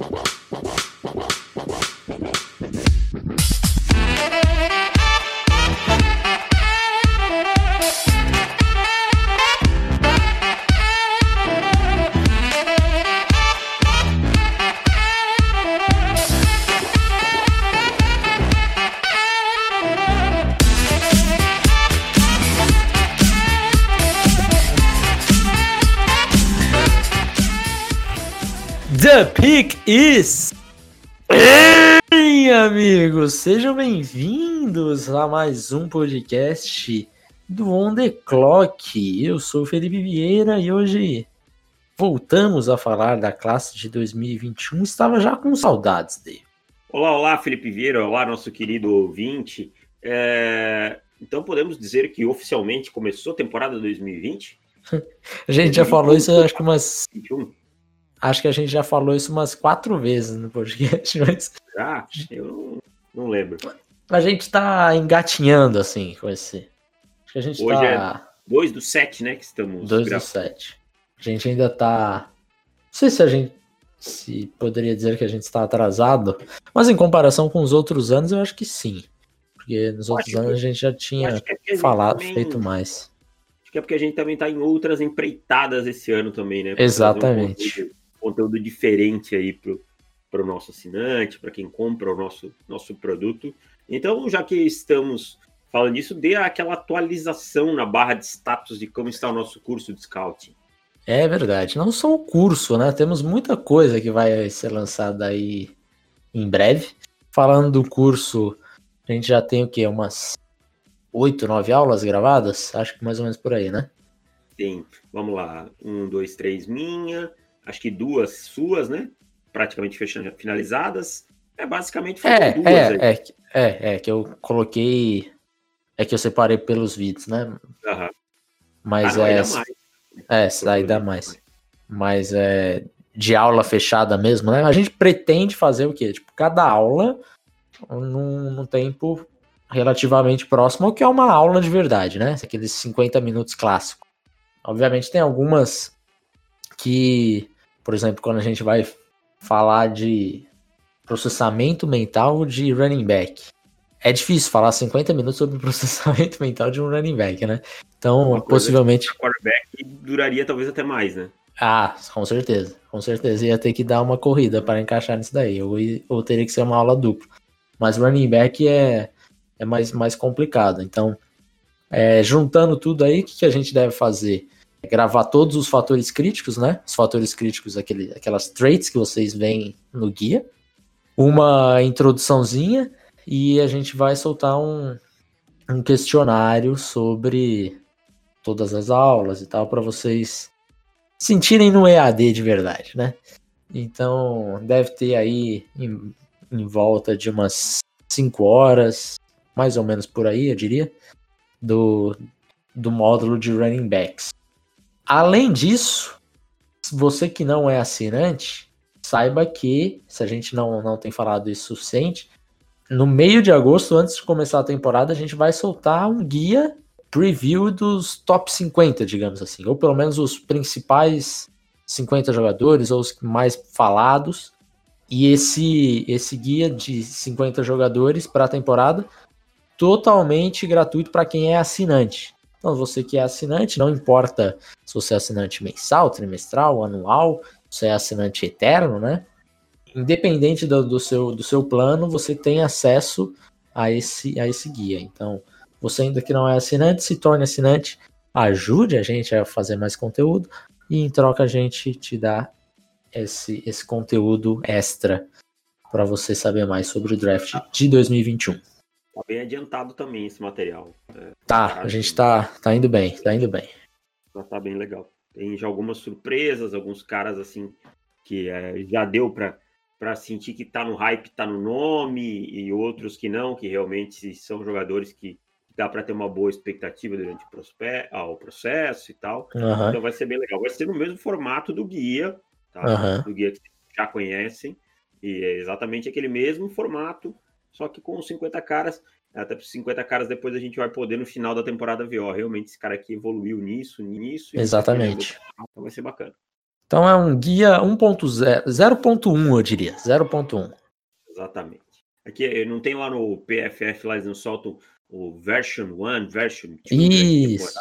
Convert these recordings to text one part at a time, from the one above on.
Wow. Is. Ei, amigos, sejam bem-vindos a mais um podcast do On The Clock. Eu sou o Felipe Vieira e hoje voltamos a falar da classe de 2021. Estava já com saudades dele. Olá, olá, Felipe Vieira, olá, nosso querido ouvinte. É... Então podemos dizer que oficialmente começou a temporada 2020? a gente já falou isso, acho que umas. 21. Acho que a gente já falou isso umas quatro vezes no podcast, mas. Ah, eu não, lembro. A gente tá engatinhando, assim, com esse. Acho que a gente Hoje tá. é 2 do 7, né? Que estamos. 2 do 7. A gente ainda tá. Não sei se a gente. Se poderia dizer que a gente está atrasado, mas em comparação com os outros anos, eu acho que sim. Porque nos outros anos a gente já tinha é falado, também... feito mais. Acho que é porque a gente também está em outras empreitadas esse ano também, né? Exatamente conteúdo diferente aí para o nosso assinante, para quem compra o nosso, nosso produto. Então, já que estamos falando disso, dê aquela atualização na barra de status de como está o nosso curso de scouting. É verdade, não só o curso, né? Temos muita coisa que vai ser lançada aí em breve. Falando do curso, a gente já tem o quê? Umas oito, nove aulas gravadas? Acho que mais ou menos por aí, né? Tem, vamos lá, um, dois, três minha, acho que duas suas, né? Praticamente fechando, finalizadas. É basicamente é, duas é, é, é, é, que eu coloquei. É que eu separei pelos vídeos, né? Uhum. Mas ah, não, é. Mais. É, essa daí dá mais. Mas é de aula fechada mesmo, né? A gente pretende fazer o quê? Tipo, cada aula num, num tempo relativamente próximo ao que é uma aula de verdade, né? Aqueles 50 minutos clássicos. Obviamente tem algumas que por exemplo, quando a gente vai falar de processamento mental de running back. É difícil falar 50 minutos sobre processamento mental de um running back, né? Então, possivelmente. quarterback duraria talvez até mais, né? Ah, com certeza. Com certeza ia ter que dar uma corrida para encaixar nisso daí. Ou, ou teria que ser uma aula dupla. Mas running back é, é mais, mais complicado. Então, é, juntando tudo aí, o que, que a gente deve fazer? Gravar todos os fatores críticos, né? Os fatores críticos, aquele, aquelas traits que vocês veem no guia. Uma introduçãozinha e a gente vai soltar um, um questionário sobre todas as aulas e tal, para vocês sentirem no EAD de verdade, né? Então, deve ter aí em, em volta de umas 5 horas, mais ou menos por aí, eu diria, do, do módulo de running backs. Além disso, você que não é assinante, saiba que, se a gente não, não tem falado isso suficiente, no meio de agosto, antes de começar a temporada, a gente vai soltar um guia preview dos top 50, digamos assim, ou pelo menos os principais 50 jogadores, ou os mais falados. E esse, esse guia de 50 jogadores para a temporada, totalmente gratuito para quem é assinante. Então, você que é assinante, não importa se você é assinante mensal, trimestral, anual, se é assinante eterno, né? Independente do, do, seu, do seu plano, você tem acesso a esse, a esse guia. Então, você ainda que não é assinante, se torne assinante, ajude a gente a fazer mais conteúdo e em troca a gente te dá esse, esse conteúdo extra para você saber mais sobre o draft de 2021. Tá bem adiantado também esse material. É, tá, a gente tá, tá indo bem, tá indo bem. Já tá bem legal. Tem já algumas surpresas, alguns caras assim que é, já deu para para sentir que tá no hype, tá no nome, e outros que não, que realmente são jogadores que dá para ter uma boa expectativa durante o, ah, o processo e tal. Uhum. Então vai ser bem legal. Vai ser no mesmo formato do guia, tá? Uhum. Do guia que já conhecem. E é exatamente aquele mesmo formato só que com os 50 caras, até para 50 caras depois a gente vai poder no final da temporada ver, ó, realmente esse cara aqui evoluiu nisso, nisso. Exatamente. Então vai ser bacana. Então é um guia 1.0, 0.1 eu diria, 0.1. Exatamente. Aqui não tem lá no PFF, lá eles não soltam o version 1, version 2. Isso.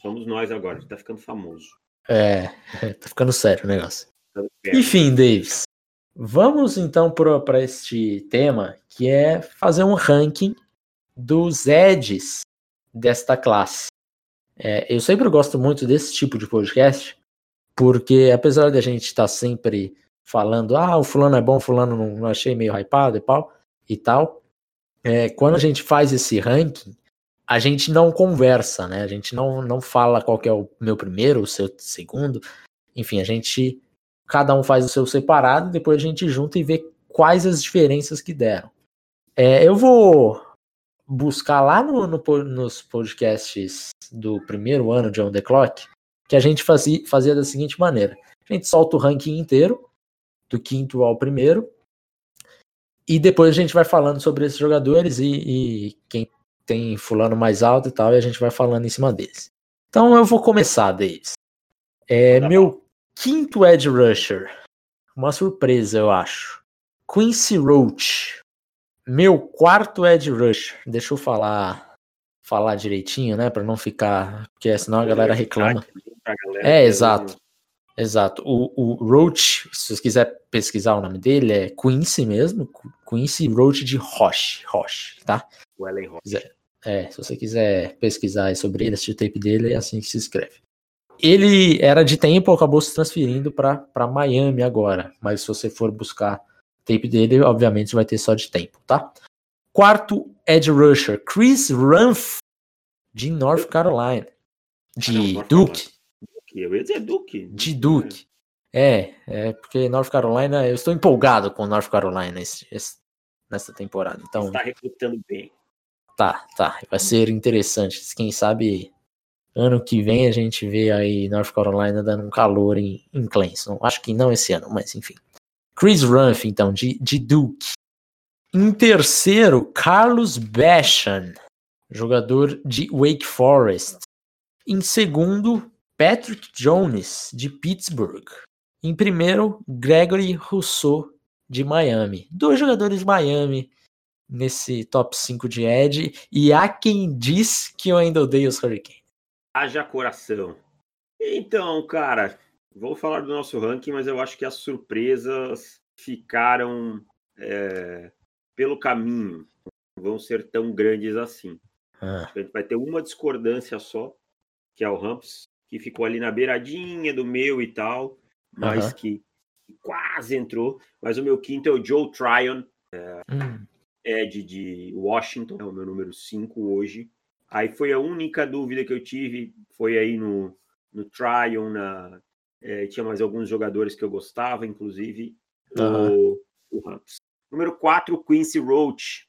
Somos nós agora, a gente tá ficando famoso. É, tá ficando sério o negócio. Enfim, Davis, vamos então para este tema, que é fazer um ranking dos edges desta classe. É, eu sempre gosto muito desse tipo de podcast, porque apesar de a gente estar tá sempre falando, ah, o fulano é bom, fulano não, não achei meio hypado e tal, e tal é, quando a gente faz esse ranking, a gente não conversa, né? A gente não, não fala qual é o meu primeiro, o seu segundo. Enfim, a gente. Cada um faz o seu separado, depois a gente junta e vê quais as diferenças que deram. É, eu vou buscar lá no, no, nos podcasts do primeiro ano de On The Clock, que a gente fazia, fazia da seguinte maneira. A gente solta o ranking inteiro, do quinto ao primeiro, e depois a gente vai falando sobre esses jogadores e, e, quem tem fulano mais alto e tal, e a gente vai falando em cima deles. Então eu vou começar, Davis. É, meu quinto edge rusher. Uma surpresa, eu acho. Quincy Roach. Meu quarto edge rusher. Deixa eu falar falar direitinho, né, para não ficar, porque senão a galera reclama. É, exato. Exato. O, o Roach, se você quiser pesquisar o nome dele, é Quincy mesmo. Quincy Roach de Roche. Roche, tá? O Ellen Roche. É, se você quiser pesquisar sobre ele, assistir o tape dele, é assim que se escreve. Ele era de tempo, acabou se transferindo para Miami agora. Mas se você for buscar tape dele, obviamente vai ter só de tempo, tá? Quarto Edge Rusher, Chris Rumph, de North Carolina. De Duke. Eu ia dizer Duke. De Duke. É, é porque North Carolina, eu estou empolgado com North Carolina esse, esse, nessa temporada. Então, está recrutando bem. Tá, tá. Vai ser interessante. Quem sabe ano que vem a gente vê aí North Carolina dando um calor em, em Clemson. Acho que não esse ano, mas enfim. Chris Rumph, então, de, de Duke. Em terceiro, Carlos Basham, jogador de Wake Forest. Em segundo, Patrick Jones, de Pittsburgh. Em primeiro, Gregory Rousseau, de Miami. Dois jogadores de Miami nesse top 5 de Ed. E há quem diz que eu ainda odeio os Hurricanes. Haja coração. Então, cara, vou falar do nosso ranking, mas eu acho que as surpresas ficaram é, pelo caminho. Não vão ser tão grandes assim. Ah. A gente vai ter uma discordância só, que é o Ramps que ficou ali na beiradinha do meu e tal, mas uhum. que quase entrou. Mas o meu quinto é o Joe Tryon, é, hum. Ed de Washington, é o meu número 5 hoje. Aí foi a única dúvida que eu tive, foi aí no, no Tryon, na, é, tinha mais alguns jogadores que eu gostava, inclusive uhum. o, o Rams. Número 4, Quincy Roach,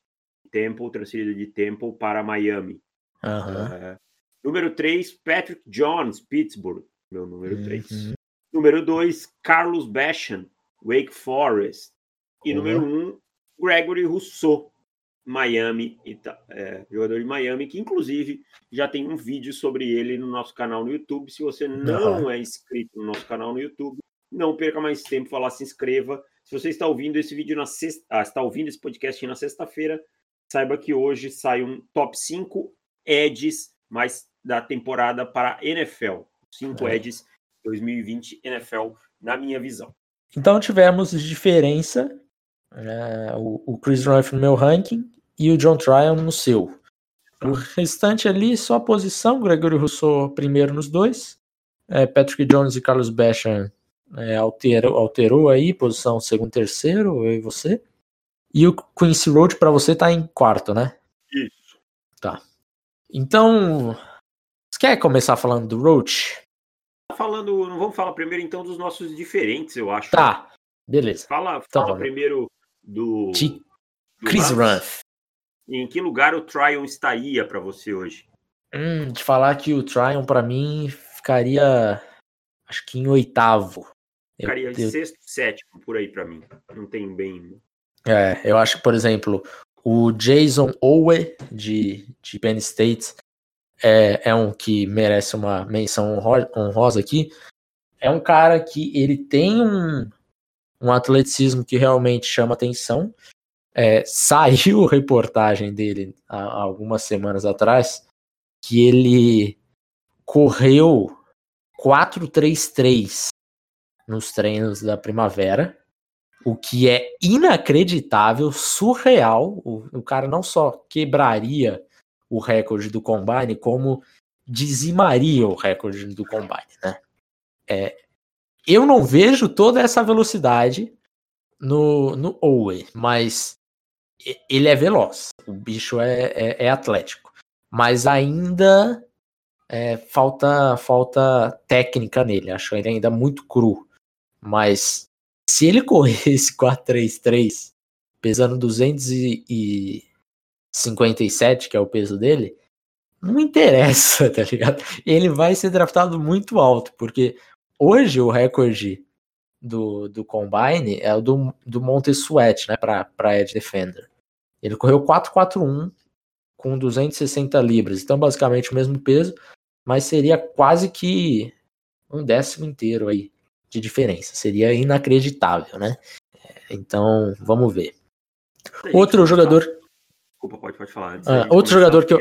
Temple, transferido de Temple para Miami. Uhum. É, Número 3, Patrick Jones, Pittsburgh, meu número 3. Uhum. Número 2, Carlos Basham, Wake Forest. E uhum. número 1, um, Gregory Rousseau, Miami, é, jogador de Miami, que inclusive já tem um vídeo sobre ele no nosso canal no YouTube. Se você não uhum. é inscrito no nosso canal no YouTube, não perca mais tempo, falar se inscreva. Se você está ouvindo esse vídeo na sexta, ah, está ouvindo esse podcast na sexta-feira, saiba que hoje sai um top 5 Eds mais da temporada para NFL. Cinco é. Eds 2020 NFL, na minha visão. Então tivemos diferença. É, o, o, Chris Ruff no meu ranking e o John Tryon no seu. O restante ali, só a posição. Gregory Rousseau primeiro nos dois. É, Patrick Jones e Carlos Basham é, alterou, alterou aí, posição segundo terceiro, eu e você. E o Quincy Road para você tá em quarto, né? Isso. Tá. Então, você quer começar falando do Roach? Tá falando, não vamos falar primeiro então dos nossos diferentes, eu acho. Tá, beleza. Fala, então, fala primeiro do, de do Chris Ruff. Em que lugar o Tryon estaria para você hoje? Hum, de falar que o Tryon para mim ficaria, acho que em oitavo. Ficaria em eu... sexto, sétimo por aí para mim. Não tem bem. É, eu acho que por exemplo o Jason Owe de de Penn State é, é um que merece uma menção honrosa aqui. é um cara que ele tem um, um atleticismo que realmente chama atenção. É, saiu reportagem dele há, algumas semanas atrás que ele correu 4-3-3 nos treinos da primavera, o que é inacreditável, surreal. O, o cara não só quebraria o recorde do Combine, como dizimaria o recorde do Combine, né? É, eu não vejo toda essa velocidade no, no Owe, mas ele é veloz. O bicho é, é, é atlético. Mas ainda é, falta, falta técnica nele. Acho ele ainda muito cru. Mas se ele corresse 4-3-3, pesando 257, que é o peso dele, não interessa, tá ligado? Ele vai ser draftado muito alto, porque hoje o recorde do, do Combine é o do, do Montesuet, né, pra, pra Edge Defender. Ele correu 4-4-1 com 260 libras, então basicamente o mesmo peso, mas seria quase que um décimo inteiro aí de diferença. Seria inacreditável, né? Então, vamos ver. Outro jogador. Desculpa, pode, pode falar. Ah, outro jogador que eu.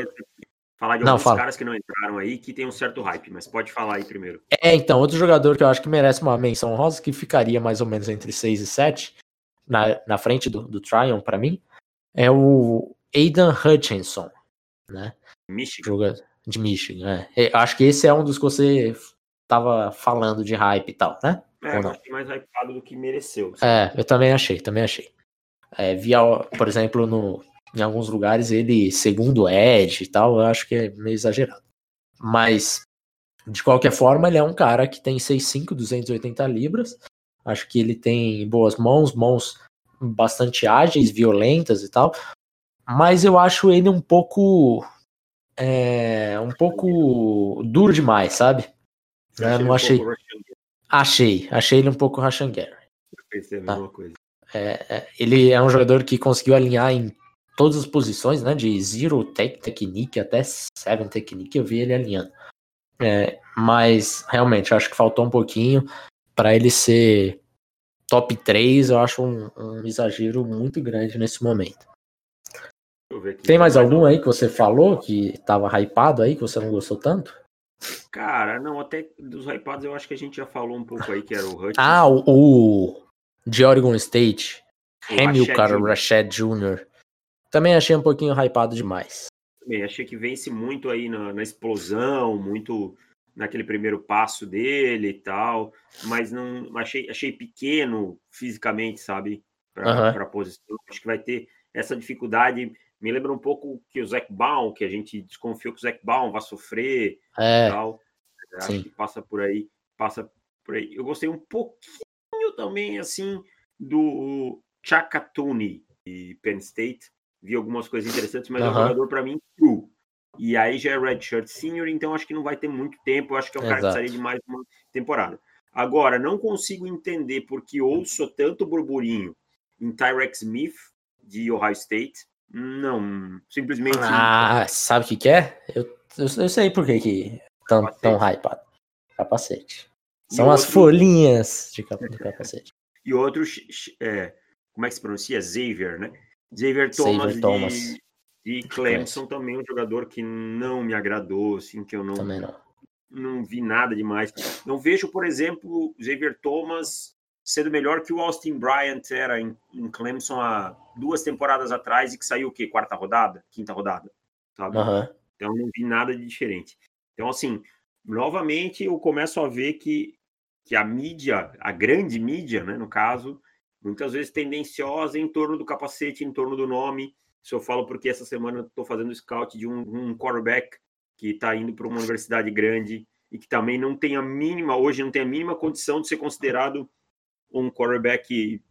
Falar de não, alguns fala. caras que não entraram aí que tem um certo hype, mas pode falar aí primeiro. É, então, outro jogador que eu acho que merece uma menção rosa, que ficaria mais ou menos entre 6 e 7, na, na frente do, do Tryon, para mim, é o Aidan Hutchinson, né? Michigan. Jogador de Michigan, é. Acho que esse é um dos que você tava falando de hype e tal, né? É, Ou não? acho que mais hypado do que mereceu. É, eu também achei, também achei. É, via, por exemplo, no, em alguns lugares ele segundo Edge e tal, eu acho que é meio exagerado. Mas, de qualquer forma, ele é um cara que tem 6'5", 280 libras. Acho que ele tem boas mãos, mãos bastante ágeis, violentas e tal. Mas eu acho ele um pouco. É, um pouco duro demais, sabe? Né? Não achei. Um achei, achei ele um pouco Rashan Gary. Eu pensei a tá? coisa. É, é, ele é um jogador que conseguiu alinhar em todas as posições, né? De zero tech technique até seven technique, eu vi ele alinhando. É, mas realmente, acho que faltou um pouquinho para ele ser top 3. Eu acho um, um exagero muito grande nesse momento. Tem mais algum aí que você falou que tava hypado aí, que você não gostou tanto? Cara, não, até dos hypados eu acho que a gente já falou um pouco aí, que era o Hutch. Ah, o, o de Oregon State, Hamilcar Rashad Jr. Também achei um pouquinho hypado demais. Também achei que vence muito aí na, na explosão, muito naquele primeiro passo dele e tal, mas não achei, achei pequeno fisicamente, sabe, para uhum. a posição. Acho que vai ter essa dificuldade me lembra um pouco que o Zac Baum, que a gente desconfiou que o Zac Baum vai sofrer é, e tal. Acho sim. que passa por aí, passa por aí. Eu gostei um pouquinho também, assim, do Chakatuni de Penn State. Vi algumas coisas interessantes, mas é um jogador para mim true. E aí já é Redshirt Senior, então acho que não vai ter muito tempo. Eu acho que é um Exato. cara que precisaria de mais uma temporada. Agora, não consigo entender porque ouço tanto burburinho em Tyrex Smith, de Ohio State, não, simplesmente. Ah, sabe o que, que é? Eu, eu, eu, sei por que, que tão, tão hypado. Capacete. São e as outro... folhinhas de cap... do capacete. E outros, é, como é que se pronuncia? Xavier, né? Xavier Thomas, Xavier Thomas. de Clemson, também um jogador que não me agradou, assim, que eu não, também não. não vi nada demais. Não vejo, por exemplo, Xavier Thomas sendo melhor que o Austin Bryant era em, em Clemson há duas temporadas atrás e que saiu o quê? Quarta rodada? Quinta rodada? Sabe? Uhum. Então não vi nada de diferente. Então, assim, novamente eu começo a ver que, que a mídia, a grande mídia, né, no caso, muitas vezes tendenciosa em torno do capacete, em torno do nome. Isso eu falo porque essa semana estou fazendo scout de um, um quarterback que está indo para uma universidade grande e que também não tem a mínima, hoje não tem a mínima condição de ser considerado um quarterback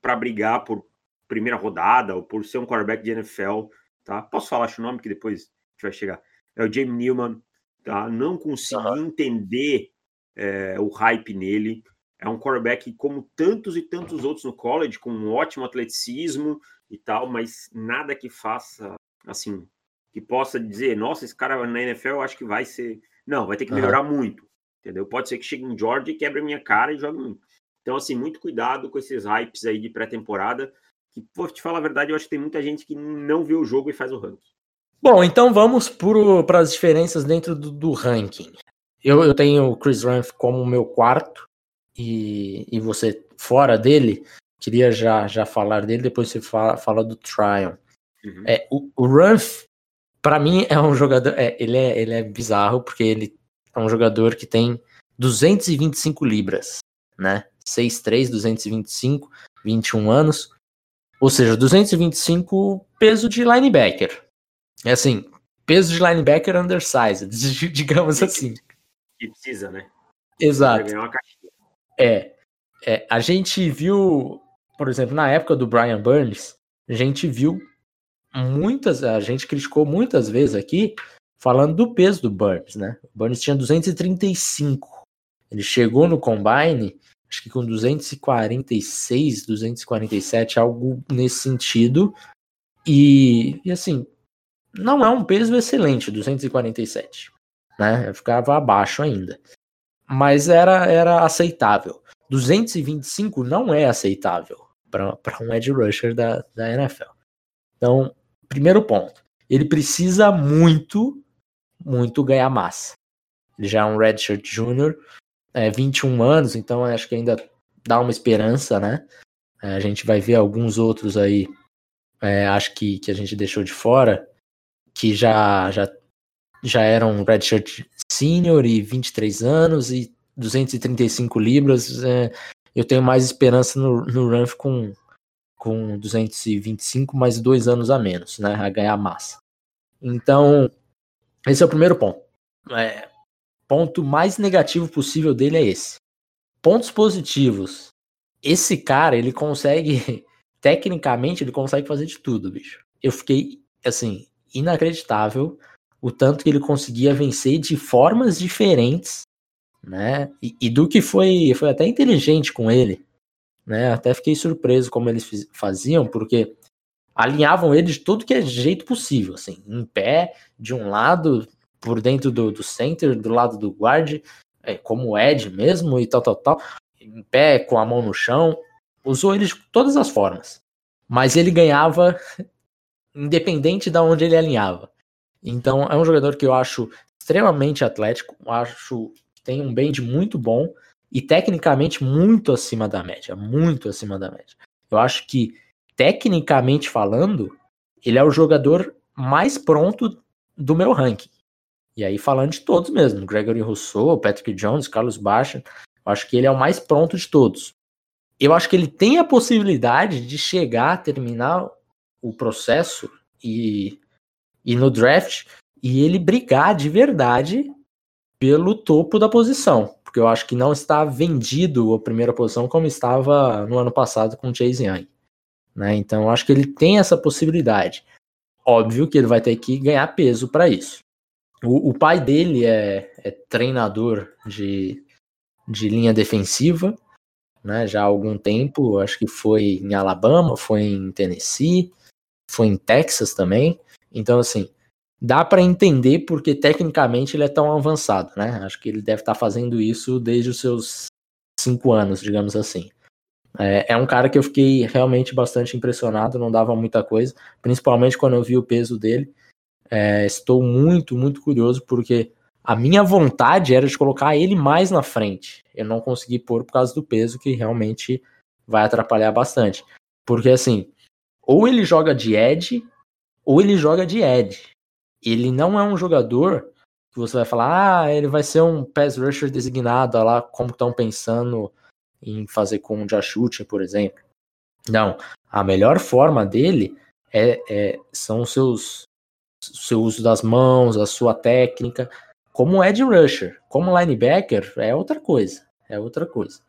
para brigar por primeira rodada ou por ser um quarterback de NFL, tá? Posso falar o nome que depois a gente vai chegar. É o Jamie Newman, tá? Não consegui uhum. entender é, o hype nele. É um quarterback como tantos e tantos outros no college, com um ótimo atleticismo e tal, mas nada que faça assim, que possa dizer, nossa, esse cara na NFL eu acho que vai ser. Não, vai ter que melhorar uhum. muito. entendeu? Pode ser que chegue um George e quebre a minha cara e jogue muito. Então, assim, muito cuidado com esses hypes aí de pré-temporada, que, por te falar a verdade, eu acho que tem muita gente que não vê o jogo e faz o ranking. Bom, então vamos para as diferenças dentro do, do ranking. Eu, eu, tenho o Chris Rumph como meu quarto e, e você fora dele. Queria já, já falar dele, depois você fala, fala do Tryon. Uhum. É, o, o Rumph, para mim, é um jogador. É, ele, é, ele é bizarro, porque ele é um jogador que tem 225 libras, né? 6'3, 225, 21 anos. Ou seja, 225 peso de linebacker. É assim, peso de linebacker undersized, digamos assim. E precisa, né? Exato. É, é, a gente viu, por exemplo, na época do Brian Burns, a gente viu muitas, a gente criticou muitas vezes aqui falando do peso do Burns, né? O Burns tinha 235. Ele chegou no combine, acho que com 246, 247, algo nesse sentido. E, e assim, não é um peso excelente, 247. Né? Eu ficava abaixo ainda. Mas era, era aceitável. 225 não é aceitável para um edge rusher da, da NFL. Então, primeiro ponto. Ele precisa muito, muito ganhar massa. Ele já é um redshirt júnior, é, 21 anos, então acho que ainda dá uma esperança, né? É, a gente vai ver alguns outros aí, é, acho que, que a gente deixou de fora, que já, já, já eram redshirt senior e 23 anos e 235 libras. É, eu tenho mais esperança no, no Ranf com, com 225, mais dois anos a menos, né? A ganhar massa. Então, esse é o primeiro ponto. É, ponto mais negativo possível dele é esse. Pontos positivos. Esse cara, ele consegue, tecnicamente, ele consegue fazer de tudo, bicho. Eu fiquei, assim, inacreditável o tanto que ele conseguia vencer de formas diferentes, né? E, e, do que foi, foi até inteligente com ele, né? Até fiquei surpreso como eles faziam, porque alinhavam ele de todo que é jeito possível, assim, em pé, de um lado, por dentro do, do center, do lado do guard, é, como Ed mesmo e tal, tal, tal, em pé, com a mão no chão, usou ele de todas as formas. Mas ele ganhava independente de onde ele alinhava. Então é um jogador que eu acho extremamente atlético, acho que tem um bend muito bom e tecnicamente muito acima da média, muito acima da média. Eu acho que tecnicamente falando, ele é o jogador mais pronto do meu ranking. E aí falando de todos mesmo, Gregory Rousseau, Patrick Jones, Carlos Baixa, eu acho que ele é o mais pronto de todos. Eu acho que ele tem a possibilidade de chegar a terminar o processo e, e no draft e ele brigar de verdade pelo topo da posição, porque eu acho que não está vendido a primeira posição como estava no ano passado com o Chase Young. Né? Então eu acho que ele tem essa possibilidade. Óbvio que ele vai ter que ganhar peso para isso. O, o, pai dele é, é treinador de, de linha defensiva, né, já há algum tempo, acho que foi em Alabama, foi em Tennessee, foi em Texas também. Então, assim, dá para entender porque tecnicamente ele é tão avançado, né? Acho que ele deve estar tá fazendo isso desde os seus cinco anos, digamos assim. É, é, um cara que eu fiquei realmente bastante impressionado, não dava muita coisa, principalmente quando eu vi o peso dele. É, estou muito, muito curioso porque a minha vontade era de colocar ele mais na frente. Eu não consegui pôr por causa do peso, que realmente vai atrapalhar bastante. Porque assim, ou ele joga de edge, ou ele joga de edge. Ele não é um jogador que você vai falar, ah, ele vai ser um pass rusher designado, lá como estão pensando em fazer com o Josh Uche, por exemplo. Não, a melhor forma dele é, é são os seus seu uso das mãos, a sua técnica, como edge rusher, como linebacker é outra coisa, é outra coisa.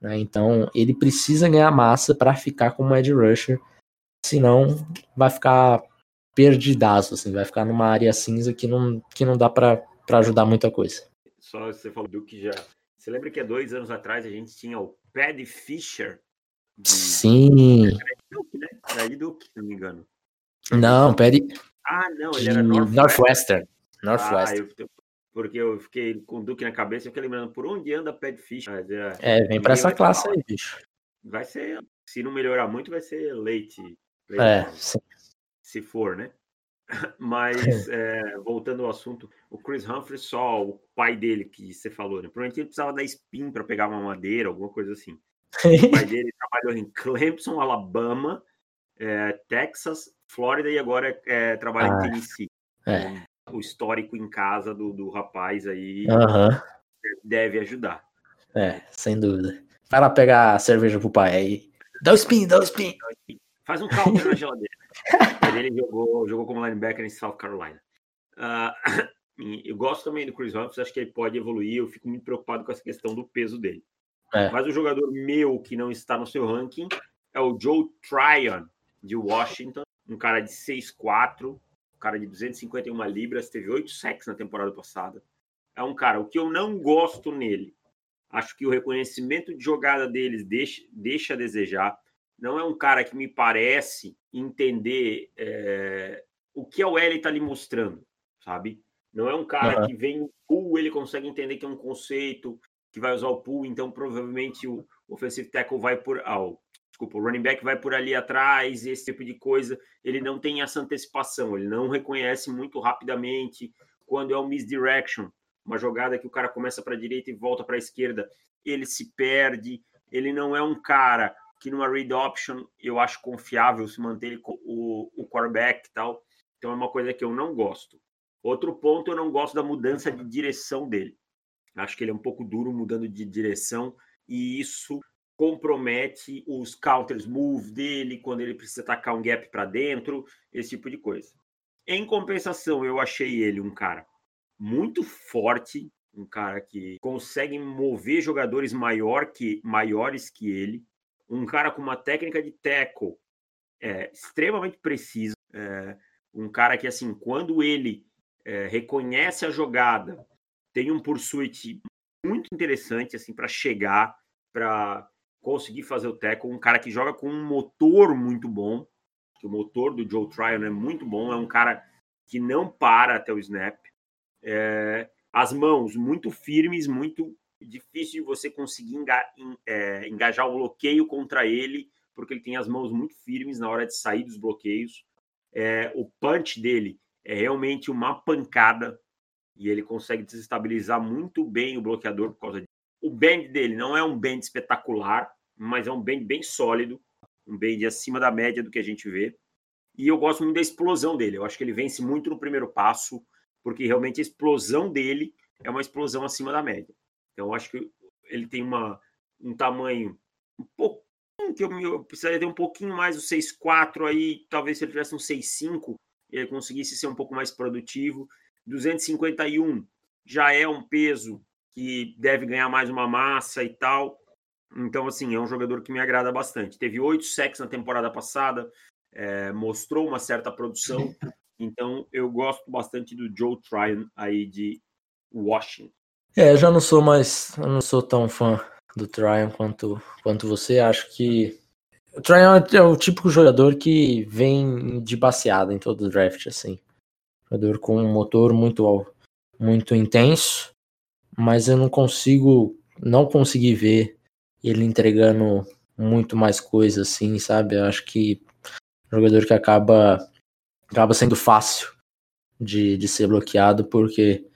Né? Então ele precisa ganhar massa para ficar como edge rusher senão vai ficar perdidaço, assim, vai ficar numa área cinza que não, que não dá para ajudar muita coisa. Só você falou do que já. Você lembra que há dois anos atrás a gente tinha o Paddy Fisher? De... Sim. Duke, né? Daí Duke, se não me engano. Não, Paddy. Ah, não, ele era Northwestern. Northwestern. Northwestern. Ah, eu, porque eu fiquei com o Duke na cabeça, eu fiquei lembrando por onde anda Pad Fish. É, vem para essa classe aí, bicho. Vai ser, se não melhorar muito, vai ser leite. leite é, sim. Se for, né? Mas, é, voltando ao assunto, o Chris Humphrey, só o pai dele, que você falou, né? Provavelmente ele precisava da spin para pegar uma madeira, alguma coisa assim. o pai dele trabalhou em Clemson, Alabama, é, Texas, Flórida e agora é, trabalha ah, em Tennessee. É. O histórico em casa do, do rapaz aí deve ajudar. É, sem dúvida. Vai lá pegar a cerveja pro pai aí. Dá o spin, dá o spin. Faz um counter na geladeira. Ele jogou, jogou como linebacker em South Carolina. Uh, eu gosto também do Chris Humphries, acho que ele pode evoluir. Eu fico muito preocupado com essa questão do peso dele. É. Mas o jogador meu que não está no seu ranking é o Joe Tryon, de Washington, um cara de 6'4, um cara de 251 libras, teve 8 sacks na temporada passada. É um cara, o que eu não gosto nele, acho que o reconhecimento de jogada deles deixa, deixa a desejar. Não é um cara que me parece entender é, o que a L está lhe mostrando, sabe? Não é um cara uhum. que vem no pool, ele consegue entender que é um conceito, que vai usar o pool, então provavelmente o offensive tackle vai por. Ah, o, desculpa, o running back vai por ali atrás, esse tipo de coisa. Ele não tem essa antecipação, ele não reconhece muito rapidamente quando é um misdirection, uma jogada que o cara começa para a direita e volta para a esquerda, ele se perde. Ele não é um cara que numa read option eu acho confiável se manter ele o, o quarterback e tal. Então é uma coisa que eu não gosto. Outro ponto, eu não gosto da mudança de direção dele. Acho que ele é um pouco duro mudando de direção e isso compromete os counters move dele quando ele precisa atacar um gap para dentro, esse tipo de coisa. Em compensação, eu achei ele um cara muito forte, um cara que consegue mover jogadores maior que, maiores que ele, um cara com uma técnica de tackle é, extremamente precisa, é, um cara que, assim, quando ele é, reconhece a jogada, tem um pursuit muito interessante, assim, para chegar, para conseguir fazer o tackle, um cara que joga com um motor muito bom, que o motor do Joe Tryon é muito bom, é um cara que não para até o snap, é, as mãos muito firmes, muito difícil de você conseguir é, engajar o bloqueio contra ele, porque ele tem as mãos muito firmes na hora de sair dos bloqueios. É, o punch dele é realmente uma pancada e ele consegue desestabilizar muito bem o bloqueador por causa disso. O bend dele não é um bend espetacular, mas é um bend bem sólido, um bend acima da média do que a gente vê. E eu gosto muito da explosão dele. Eu acho que ele vence muito no primeiro passo, porque realmente a explosão dele é uma explosão acima da média. Então, acho que ele tem uma, um tamanho um pouco que eu, eu precisaria ter um pouquinho mais o 6,4 aí, talvez se ele tivesse um 6,5, ele conseguisse ser um pouco mais produtivo. 251 já é um peso que deve ganhar mais uma massa e tal. Então, assim, é um jogador que me agrada bastante. Teve oito sacks na temporada passada, é, mostrou uma certa produção. Então, eu gosto bastante do Joe Tryon aí de Washington. É, eu já não sou mais, não sou tão fã do Tryon quanto, quanto você. Acho que o Tryon é o típico jogador que vem de baseada em todo o draft, assim. Jogador com um motor muito, muito intenso, mas eu não consigo, não consegui ver ele entregando muito mais coisa, assim, sabe? Eu acho que jogador que acaba, acaba sendo fácil de, de ser bloqueado, porque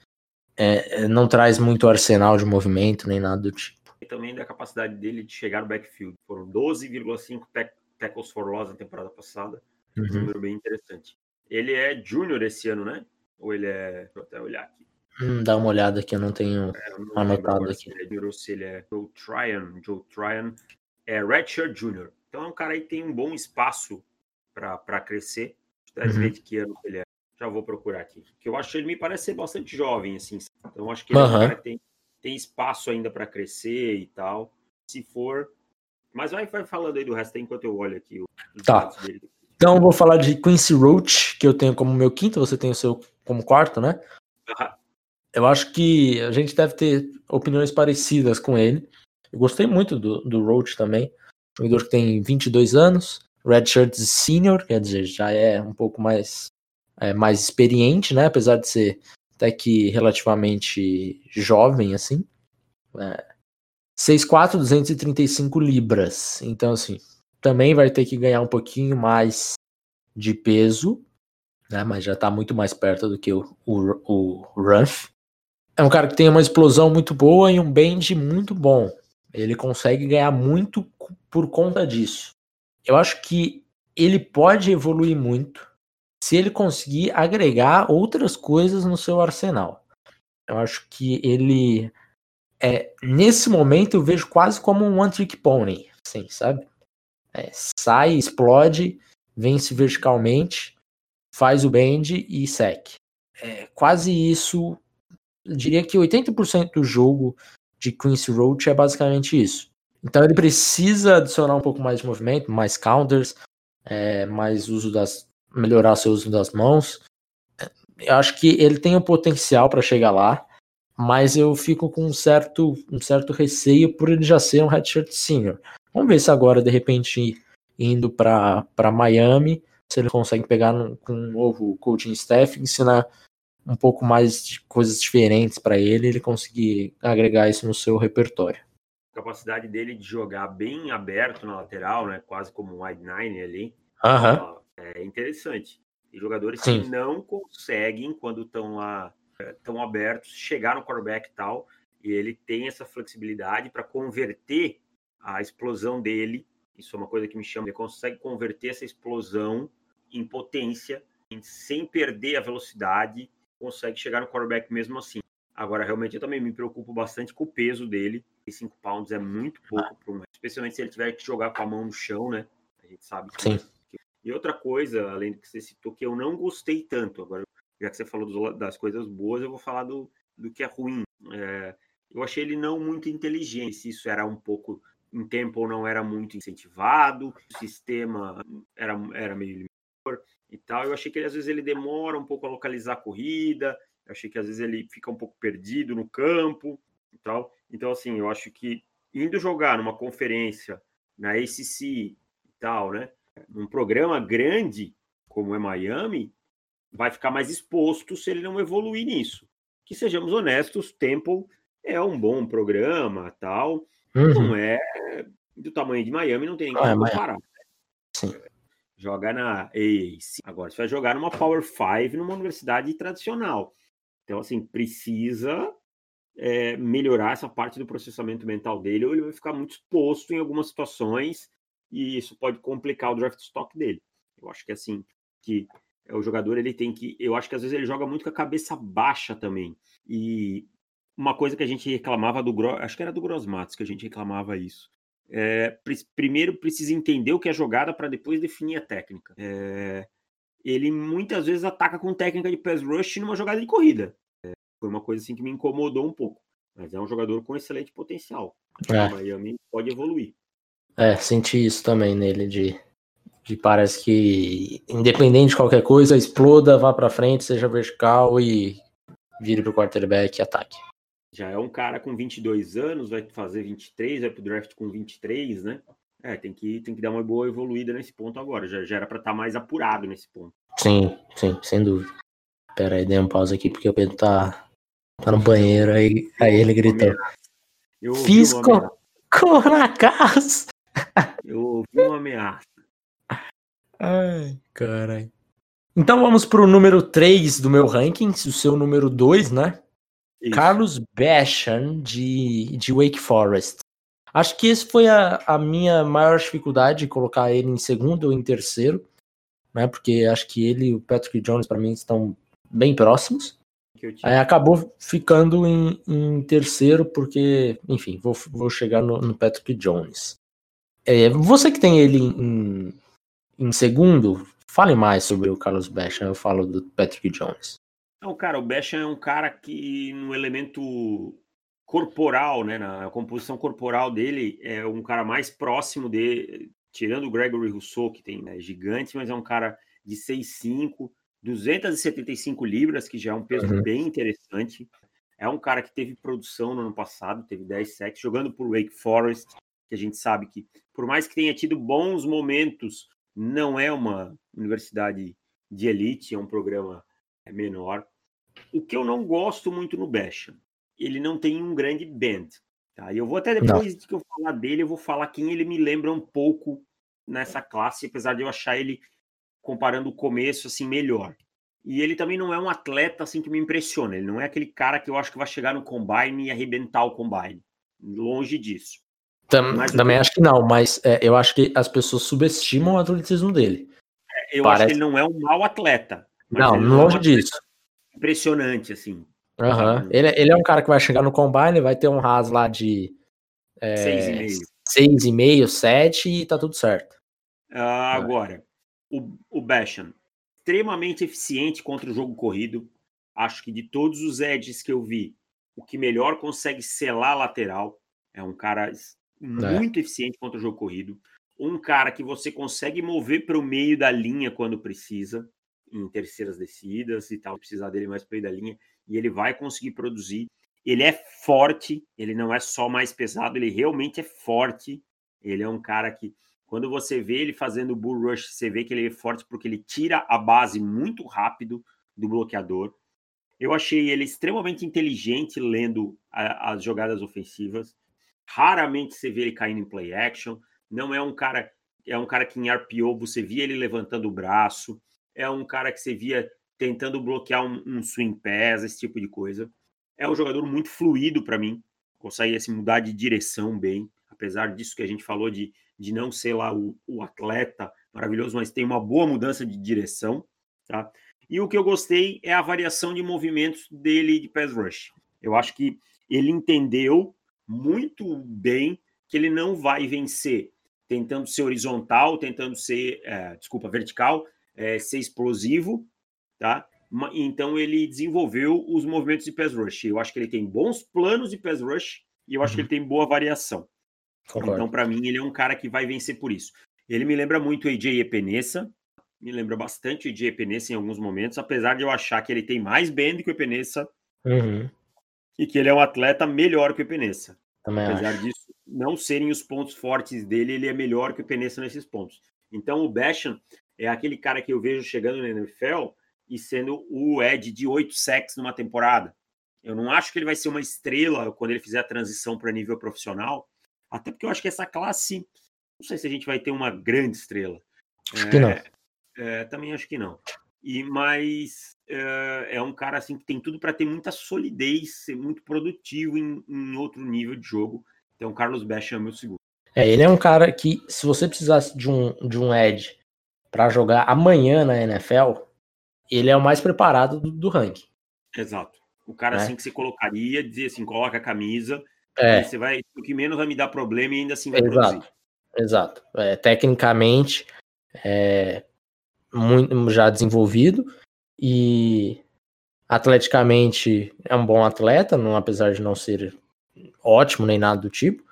é, é, não traz muito arsenal de movimento nem nada do tipo. E também da capacidade dele de chegar no backfield. Foram 12,5 tackles for loss na temporada passada. Uhum. Um número bem interessante. Ele é júnior esse ano, né? Ou ele é. Vou até olhar aqui. Hum, dá uma olhada aqui, eu não tenho é, eu não anotado aqui. Se ele é junior se ele é Joe Tryon. Joe Tryon é Redshirt Junior. Então é um cara aí que tem um bom espaço para crescer. Ver de que ano ele é. Já vou procurar aqui. Que eu acho que ele me parece ser bastante jovem, assim. Então acho que ele uhum. tem, tem espaço ainda para crescer e tal. Se for. Mas vai, vai falando aí do resto enquanto eu olho aqui. Tá. Então eu vou falar de Quincy Roach, que eu tenho como meu quinto, você tem o seu como quarto, né? Uhum. Eu acho que a gente deve ter opiniões parecidas com ele. Eu gostei muito do, do Roach também. Jogador que tem 22 anos, Redshirt Senior, quer dizer, já é um pouco mais é, mais experiente, né? Apesar de ser até que relativamente jovem, assim. É, 6'4", 235 libras. Então, assim, também vai ter que ganhar um pouquinho mais de peso, né? Mas já tá muito mais perto do que o, o, o Ruff. É um cara que tem uma explosão muito boa e um bend muito bom. Ele consegue ganhar muito por conta disso. Eu acho que ele pode evoluir muito se ele conseguir agregar outras coisas no seu arsenal. Eu acho que ele é, nesse momento eu vejo quase como um one trick pony, assim, sabe? É, sai, explode, vence verticalmente, faz o bend e sec. É, quase isso. Diria que 80% do jogo de Quincy Roach é basicamente isso. Então ele precisa adicionar um pouco mais de movimento, mais counters, é, mais uso das. Melhorar seu uso das mãos. Eu acho que ele tem o potencial para chegar lá, mas eu fico com um certo, um certo receio por ele já ser um redshirt senior. Vamos ver se agora, de repente, indo para Miami, se ele consegue pegar no, com um novo coaching staff, ensinar um pouco mais de coisas diferentes para ele, ele conseguir agregar isso no seu repertório. A capacidade dele de jogar bem aberto na lateral, né, quase como um wide nine ali, uhum. É interessante. E jogadores Sim. que não conseguem, quando estão lá, estão é, abertos, chegar no quarterback e tal, e ele tem essa flexibilidade para converter a explosão dele. Isso é uma coisa que me chama. Ele consegue converter essa explosão em potência, sem perder a velocidade, consegue chegar no quarterback mesmo assim. Agora, realmente, eu também me preocupo bastante com o peso dele. E 5 pounds é muito pouco, para um, especialmente se ele tiver que jogar com a mão no chão, né? A gente sabe que. Sim. E outra coisa, além do que você citou, que eu não gostei tanto. Agora, já que você falou das coisas boas, eu vou falar do, do que é ruim. É, eu achei ele não muito inteligente. Isso era um pouco em tempo não era muito incentivado, o sistema era, era meio limitador e tal. Eu achei que ele, às vezes ele demora um pouco a localizar a corrida, eu achei que às vezes ele fica um pouco perdido no campo e tal. Então, assim, eu acho que indo jogar numa conferência na ACC e tal, né? Num programa grande como é Miami, vai ficar mais exposto se ele não evoluir nisso. Que sejamos honestos, Temple é um bom programa, tal, Uhum. Não é do tamanho de Miami, não tem nem como comparar. Sim. Joga na AAC. Agora você vai jogar numa Power 5 numa universidade tradicional. Então, assim, precisa é, melhorar essa parte do processamento mental dele, ou ele vai ficar muito exposto em algumas situações e isso pode complicar o draft stock dele. Eu acho que assim, que o jogador ele tem que, eu acho que às vezes ele joga muito com a cabeça baixa também. E uma coisa que a gente reclamava do acho que era do Grossmatos que a gente reclamava isso. É, primeiro precisa entender o que é jogada para depois definir a técnica. É, ele muitas vezes ataca com técnica de pass rush numa jogada de corrida. É, foi uma coisa assim que me incomodou um pouco. Mas é um jogador com excelente potencial. É. O Miami pode evoluir. É, senti isso também nele de, de parece que independente de qualquer coisa, exploda, vá para frente, seja vertical e vire pro quarterback e ataque já é um cara com 22 anos, vai fazer 23, vai pro draft com 23, né? É, tem que, tem que dar uma boa evoluída nesse ponto agora. Já, já era para estar tá mais apurado nesse ponto. Sim, sim, sem dúvida. Pera aí, dei um pausa aqui, porque o Pedro tá, tá no banheiro, aí, aí ele gritou. Fiz cor na casa! Eu ouvi uma ameaça. Ai, caralho. Então vamos pro número 3 do meu ranking, o seu número 2, né? Isso. Carlos Basham, de, de Wake Forest. Acho que esse foi a, a minha maior dificuldade de colocar ele em segundo ou em terceiro, né? Porque acho que ele e o Patrick Jones, para mim, estão bem próximos. Aí acabou ficando em, em, terceiro, porque, enfim, vou, vou chegar no, no Patrick Jones. É, você que tem ele em, em segundo, fale mais sobre o Carlos Basham, eu falo do Patrick Jones. Não, cara, o Basham é um cara que no elemento corporal, né, na composição corporal dele, é um cara mais próximo de, tirando o Gregory Rousseau, que tem né, gigante, mas é um cara de 6'5", 275 libras, que já é um peso uhum. bem interessante. É um cara que teve produção no ano passado, teve 10 sacks, jogando por Wake Forest, que a gente sabe que, por mais que tenha tido bons momentos, não é uma universidade de elite, é um programa menor. O que eu não gosto muito no Basham, ele não tem um grande bend. Tá? E eu vou até depois não. de que eu falar dele, eu vou falar quem ele me lembra um pouco nessa classe, apesar de eu achar ele, comparando o começo, assim, melhor. E ele também não é um atleta assim que me impressiona. Ele não é aquele cara que eu acho que vai chegar no combine e arrebentar o combine. Longe disso. Tam, também acho que não, mas é, eu acho que as pessoas subestimam o atletismo dele. É, eu Parece... acho que ele não é um mau atleta. Não, longe é um disso. Impressionante, assim. Uhum. Ele, ele é um cara que vai chegar no combine, vai ter um ras lá de é, 6,5, 7 e tá tudo certo. Uh, agora, o, o Basham, extremamente eficiente contra o jogo corrido. Acho que de todos os edges que eu vi, o que melhor consegue selar a lateral é um cara é. Muito é. eficiente contra o jogo corrido. Um cara que você consegue mover para o meio da linha quando precisa, em terceiras descidas e tal, precisar dele mais para o meio da linha, e ele vai conseguir produzir. Ele é forte, ele não é só mais pesado, ele realmente é forte. Ele é um cara que, quando você vê ele fazendo bull rush, você vê que ele é forte porque ele tira a base muito rápido do bloqueador. Eu achei ele extremamente inteligente lendo a, as jogadas ofensivas. Raramente você vê ele caindo em play action. Não é um cara, é um cara que em RPO você via ele levantando o braço. É um cara que você via tentando bloquear um, um swing pass, esse tipo de coisa. É um jogador muito fluido para mim. Consegue assim, mudar de direção bem. Apesar disso que a gente falou de, de não ser lá o, o atleta maravilhoso, mas tem uma boa mudança de direção. Tá? E o que eu gostei é a variação de movimentos dele de pass rush. Eu acho que ele entendeu muito bem que ele não vai vencer tentando ser horizontal, tentando ser, é, desculpa, vertical, é, ser explosivo, tá? Então ele desenvolveu os movimentos de pass rush. Eu acho que ele tem bons planos de pass rush e eu acho uhum. que ele tem boa variação. Concordo. Então, para mim, ele é um cara que vai vencer por isso. Ele me lembra muito o AJ Epenesa, me lembra bastante o AJ Epenesa em alguns momentos, apesar de eu achar que ele tem mais bend que o Epenesa uhum. e que ele é um atleta melhor que o Epenesa. Também apesar acho. disso não serem os pontos fortes dele, ele é melhor que o Epenesa nesses pontos. Então o Basham é aquele cara que eu vejo chegando no NFL e sendo o Ed de oito sacks numa temporada. Eu não acho que ele vai ser uma estrela quando ele fizer a transição para nível profissional, até porque eu acho que essa classe, não sei se a gente vai ter uma grande estrela. Acho é, que não. É, é, também acho que não. E mas é, é um cara assim que tem tudo para ter muita solidez, ser muito produtivo em, em, outro nível de jogo. Então, Carlos Basham é meu segundo. É, ele é um cara que, se você precisasse de um, de um Edge para jogar amanhã na NFL, ele é o mais preparado do, do ranking. Exato. O cara é. assim que você colocaria, dizer assim, coloca a camisa, é. você vai, o que menos vai me dar problema e ainda assim vai Exato. produzir. Exato. É, tecnicamente, é, muito, já desenvolvido e atleticamente é um bom atleta, não, apesar de não ser ótimo nem nada do tipo.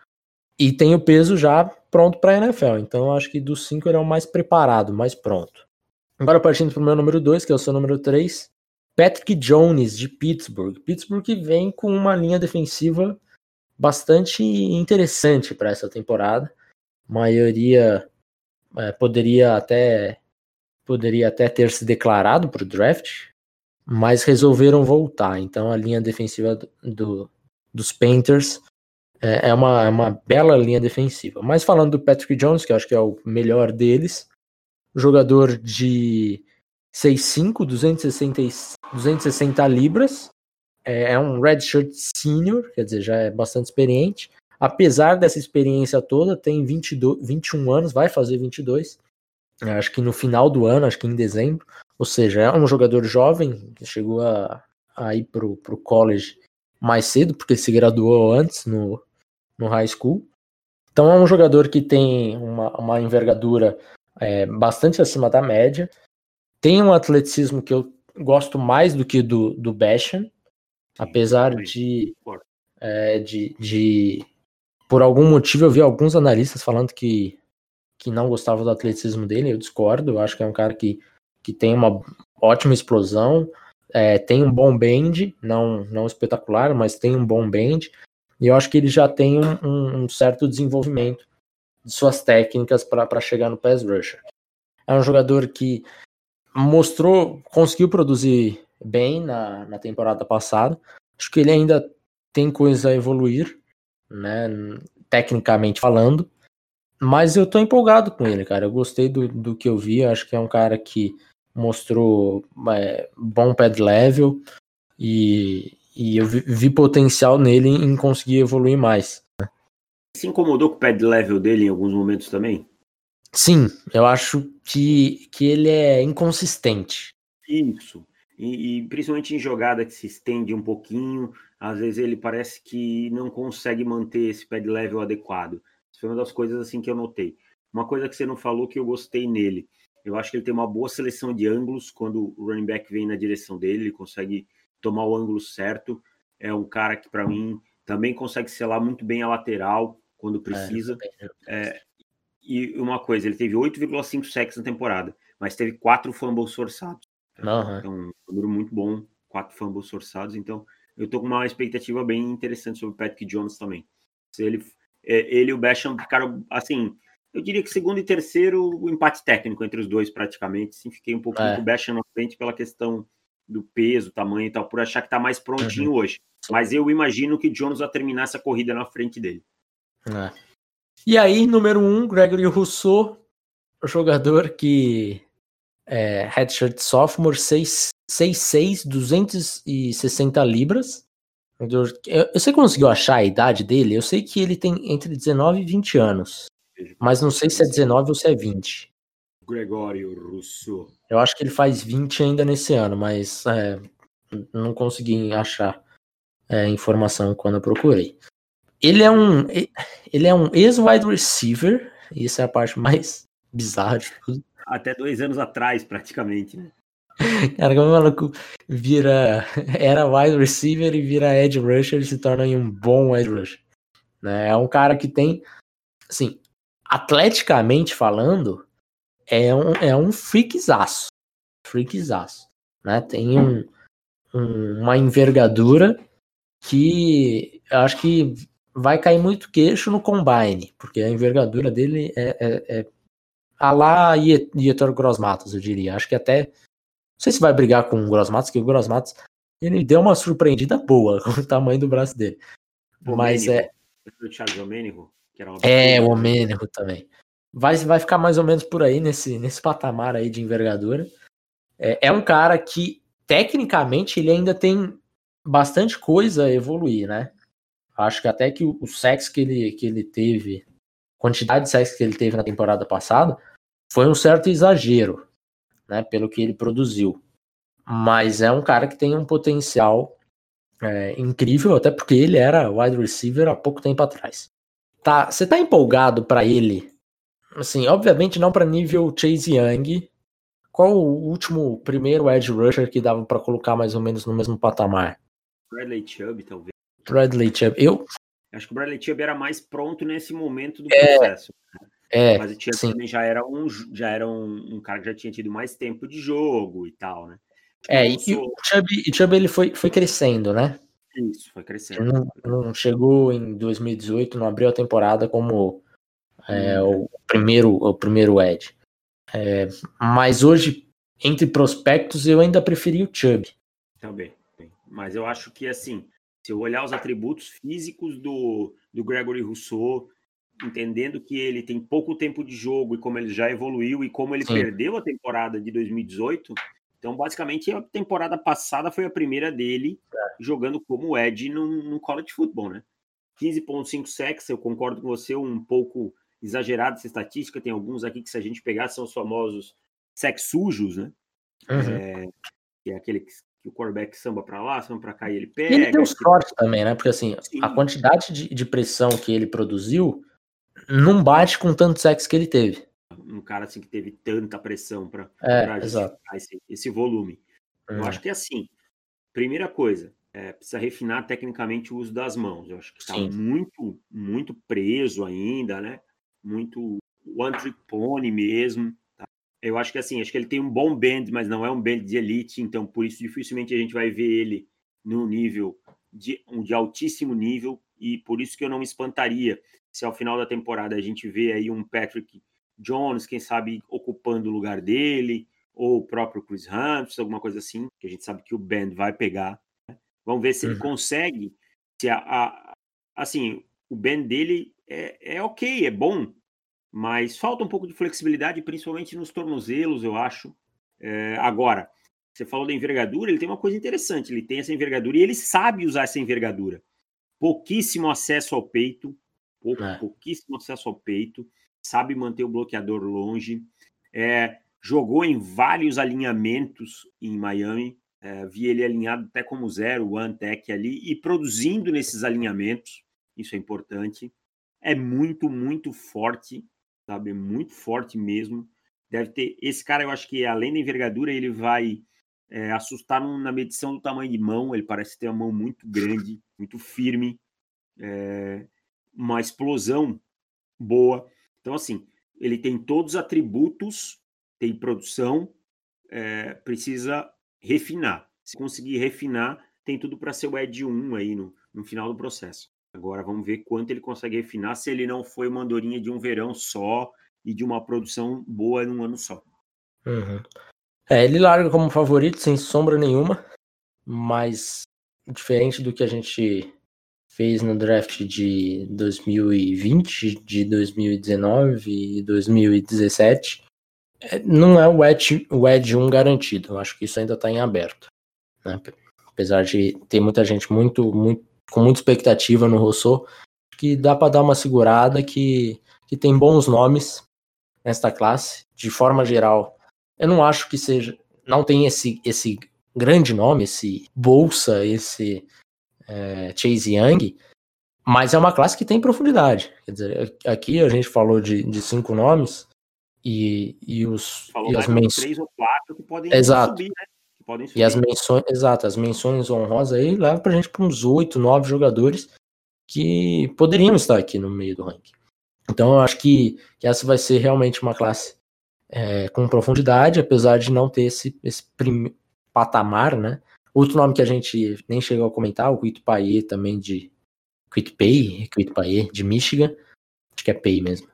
E tem o peso já pronto para a NFL. Então eu acho que dos cinco ele é o mais preparado, mais pronto. Agora partindo para o meu número 2, que é o seu número 3, Patrick Jones, de Pittsburgh. Pittsburgh que vem com uma linha defensiva bastante interessante para essa temporada. A maioria é, poderia até poderia até ter se declarado para o draft, mas resolveram voltar. Então a linha defensiva do, do dos Panthers é, é, uma, é uma bela linha defensiva. Mas falando do Patrick Jones, que eu acho que é o melhor deles, jogador de 6'5", 260, 260 libras, é, é um redshirt senior, quer dizer, já é bastante experiente. Apesar dessa experiência toda, tem 22, 21 anos, vai fazer 22, acho que no final do ano, acho que em dezembro. Ou seja, é um jogador jovem que chegou a, a ir pro, pro college mais cedo, porque se graduou antes no, no high school. Então é um jogador que tem uma, uma envergadura é, bastante acima da média. Tem um atleticismo que eu gosto mais do que do, do Basham, apesar de, é, de, de. Por algum motivo eu vi alguns analistas falando que que não gostava do atleticismo dele, eu discordo. Eu acho que é um cara que, que tem uma ótima explosão, é, tem um bom bend, não, não espetacular, mas tem um bom bend. E eu acho que ele já tem um, um, um certo desenvolvimento de suas técnicas para chegar no pass rusher. É um jogador que mostrou, conseguiu produzir bem na, na temporada passada. Acho que ele ainda tem coisa a evoluir, né? Tecnicamente falando. Mas eu tô empolgado com ele, cara. Eu gostei do, do que eu vi. acho que é um cara que mostrou é, bom pad level e, e eu vi, vi, potencial nele em conseguir evoluir mais. Se incomodou com o pad level dele em alguns momentos também? Sim, eu acho que, que ele é inconsistente. Isso. E, e, principalmente em jogada que se estende um pouquinho, às vezes ele parece que não consegue manter esse pad level adequado. Foi uma das coisas assim que eu notei. Uma coisa que você não falou que eu gostei nele. Eu acho que ele tem uma boa seleção de ângulos quando o running back vem na direção dele, ele consegue tomar o ângulo certo. É um cara que, para mim, também consegue selar muito bem a lateral quando é, precisa. É, é, e uma coisa, ele teve 8,5 sacks na temporada, mas teve quatro fumbles forçados. Uhum. Então, um número muito bom, quatro fumbles forçados. Então, eu tô com uma expectativa bem interessante sobre o Patrick Jones também. Se ele, ele e o Basham ficaram, assim, eu diria que segundo e terceiro, o empate técnico entre os dois praticamente. Sim, fiquei um pouco é. com o Basham na frente pela questão do peso, tamanho e tal, por achar que tá mais prontinho uhum. hoje. Mas eu imagino que Jones vai terminar essa corrida na frente dele. É. E aí, número um, Gregory Rousseau, jogador que é redshirt sophomore, 6'6", 260 libras. Eu, eu sei que conseguiu achar a idade dele, eu sei que ele tem entre 19 e 20 anos. Mas não sei se é 19 ou se é 20. Gregório Rousseau. Eu acho que ele faz 20 ainda nesse ano, mas é, não consegui achar é, informação quando eu procurei. Ele é um ele é um ex-wide receiver, e isso é a parte mais bizarra de tudo. Até dois anos atrás, praticamente, né? Cara, como o maluco vira. Era wide receiver e vira edge rusher, ele se torna um bom edge rusher. Né? É um cara que tem. Assim, atleticamente falando, é um, é um freakzaço. Freakzaço. Né? Tem um, um, uma envergadura que eu acho que vai cair muito queixo no combine, porque a envergadura dele é, é, é a lá Ietor Grossmatos, eu diria. Acho que até. Não sei se vai brigar com o Grossmatos, que o Grossmatos ele deu uma surpreendida boa com o tamanho do braço dele. O Mas é. É, o Omênico também. Vai, vai ficar mais ou menos por aí nesse, nesse patamar aí de envergadura. É, é um cara que, tecnicamente, ele ainda tem bastante coisa a evoluir, né? Acho que até que o, o sexo que ele, que ele teve, quantidade de sexo que ele teve na temporada passada, foi um certo exagero, né? Pelo que ele produziu. Mas é um cara que tem um potencial é, incrível, até porque ele era wide receiver há pouco tempo atrás. Tá, você tá empolgado para ele? Assim, obviamente não para nível Chase Young. Qual o último primeiro edge rusher que dava para colocar mais ou menos no mesmo patamar? Bradley Chubb, talvez. Bradley Chubb. Eu acho que o Bradley Chubb era mais pronto nesse momento do é, processo. É, Mas o Chubb sim. também já era um já era um, um, cara que já tinha tido mais tempo de jogo e tal, né? É, e, o Chubb, ele foi, foi crescendo, né? Isso, foi crescendo. Não, não, chegou em 2018, não abriu a temporada como é, hum. o primeiro o primeiro Ed. É, mas hoje, entre prospectos, eu ainda preferi o Chubb. Também. Mas eu acho que, assim, se eu olhar os atributos físicos do, do Gregory Rousseau, entendendo que ele tem pouco tempo de jogo e como ele já evoluiu e como ele Sim. perdeu a temporada de 2018, então, basicamente, a temporada passada foi a primeira dele é. jogando como Ed no, no college football, né? 15.5 sacks, eu concordo com você, um pouco exagerado essa estatística. Tem alguns aqui que, se a gente pegar, são os famosos sacks sujos, né? Uhum. É, que é aquele que, que o quarterback samba para lá, samba para cá e ele pega. E ele deu sorte também, né? Porque assim, Sim. a quantidade de, de pressão que ele produziu não bate com tantos sacks que ele teve um cara assim que teve tanta pressão para é, esse, esse, volume. Eu uhum. acho que é assim. Primeira coisa, é, precisa refinar tecnicamente o uso das mãos. Eu acho que está muito, muito preso ainda, né? Muito one trick pony mesmo. Tá? Eu acho que assim, acho que ele tem um bom band, mas não é um band de elite, então por isso dificilmente a gente vai ver ele no nível de, de altíssimo nível e por isso que eu não me espantaria se ao final da temporada a gente vê aí um Patrick Jones, quem sabe ocupando o lugar dele, ou o próprio Chris Humphries, alguma coisa assim, que a gente sabe que o Ben vai pegar. Né? Vamos ver se ele uhum. consegue. Se a, a, assim, o Ben dele é, é ok, é bom, mas falta um pouco de flexibilidade, principalmente nos tornozelos, eu acho. É, agora, você falou da envergadura, ele tem uma coisa interessante, ele tem essa envergadura e ele sabe usar essa envergadura. Pouquíssimo acesso ao peito, pouco, é. pouquíssimo acesso ao peito, sabe manter o bloqueador longe, é, jogou em vários alinhamentos em Miami, é, vi ele alinhado até como zero, one tech ali, e produzindo nesses alinhamentos, isso é importante. É muito, muito forte, sabe? Muito forte mesmo. Deve ter. Esse cara, eu acho que além da envergadura, ele vai é, assustar na medição do tamanho de mão. Ele parece ter uma mão muito grande, muito firme, é, uma explosão boa. Então, assim, ele tem todos os atributos, tem produção, é, precisa refinar. Se conseguir refinar, tem tudo para ser o Ed 1 aí no, no final do processo. Agora vamos ver quanto ele consegue refinar se ele não foi uma andorinha de um verão só e de uma produção boa num ano só. Uhum. É, ele larga como favorito, sem sombra nenhuma, mas diferente do que a gente fez no draft de 2020, de 2019 e 2017, é, não é o Edge, o Edge 1 garantido. Eu acho que isso ainda está em aberto. Né? Apesar de ter muita gente muito, muito com muita expectativa no Rousseau, que dá para dar uma segurada que, que tem bons nomes nesta classe, de forma geral. Eu não acho que seja, não tem esse esse grande nome, esse Bolsa, esse é, Chase Young, mas é uma classe que tem profundidade. Quer dizer, aqui a gente falou de, de cinco nomes e, e os falou e as menções três ou quatro que podem Exato. subir, né? podem subir. E as menções, exato, as menções honrosas aí levam pra gente para uns oito, nove jogadores que poderiam estar aqui no meio do ranking. Então eu acho que, que essa vai ser realmente uma classe é, com profundidade, apesar de não ter esse, esse patamar, né? Outro nome que a gente nem chegou a comentar, o Quito Payet também de Quito Pay, Quito Payet de Michigan, acho que é Pay mesmo.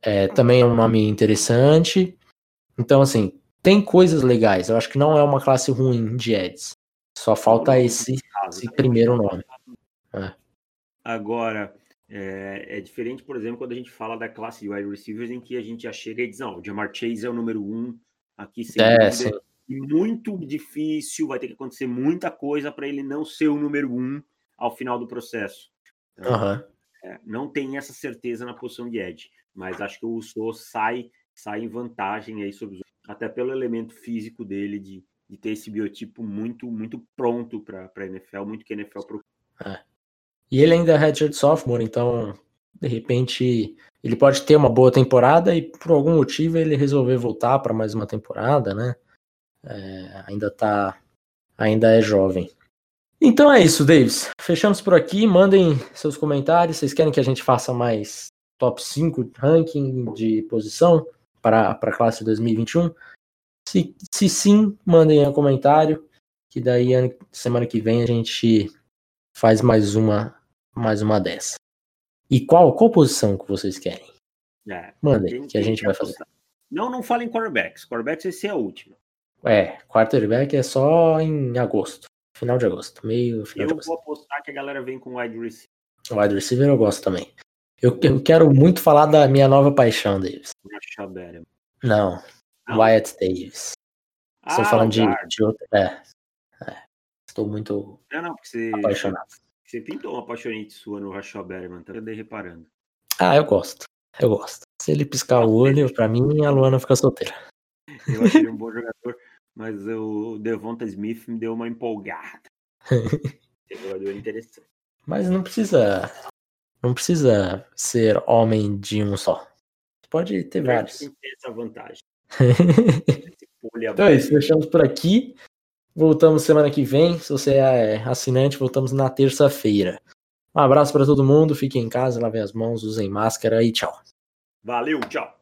É, também é um nome interessante. Então, assim, tem coisas legais. Eu acho que não é uma classe ruim de Eds. Só falta esse, esse primeiro nome. É. Agora, é, é, diferente, por exemplo, quando a gente fala da classe de wide receivers, em que a gente já chega e diz: não, o Jamar Chase é o número um aqui, sem é, dúvida. Muito difícil, vai ter que acontecer muita coisa para ele não ser o número um ao final do processo. Então, uhum. é, não tem essa certeza na posição de Ed, mas acho que o Uso sai, sai em vantagem aí sobre os até pelo elemento físico dele de, de ter esse biotipo muito muito pronto para a NFL, muito que a NFL procura. É. E ele ainda é redshirt sophomore, então de repente ele pode ter uma boa temporada e por algum motivo ele resolver voltar para mais uma temporada, né? É, ainda tá ainda é jovem. Então é isso, Davis. Fechamos por aqui. Mandem seus comentários. Vocês querem que a gente faça mais top 5 ranking de posição? para a classe 2021? Se, se sim, mandem um comentário, que daí semana que vem a gente faz mais uma mais uma dessa. E qual, qual posição que vocês querem? É, Mandem, que a gente vai fazer. Não, não falem quarterbacks. Quarterbacks esse é a última. É, quarterback é só em agosto. Final de agosto. Meio final Eu vou apostar que a galera vem com wide receiver. Wide receiver eu gosto também. Eu, eu quero muito falar da minha nova paixão, Davis. Não, Não. Wyatt Davis. Ah, Estou falando de, de outra. É, é, Estou muito não, não, você, apaixonado. Você pintou uma apaixonante sua no Rachel Berryman, tá andei reparando. Ah, eu gosto. Eu gosto. Se ele piscar o olho, pra mim, a Luana fica solteira. Eu achei ele um bom jogador, mas o Devonta Smith me deu uma empolgada. Esse jogador interessante. Mas não precisa não precisa ser homem de um só. Pode ter vários. Tem essa vantagem. então é isso, fechamos por aqui. Voltamos semana que vem. Se você é assinante, voltamos na terça-feira. Um abraço para todo mundo, fiquem em casa, lavem as mãos, usem máscara e tchau. Valeu, tchau.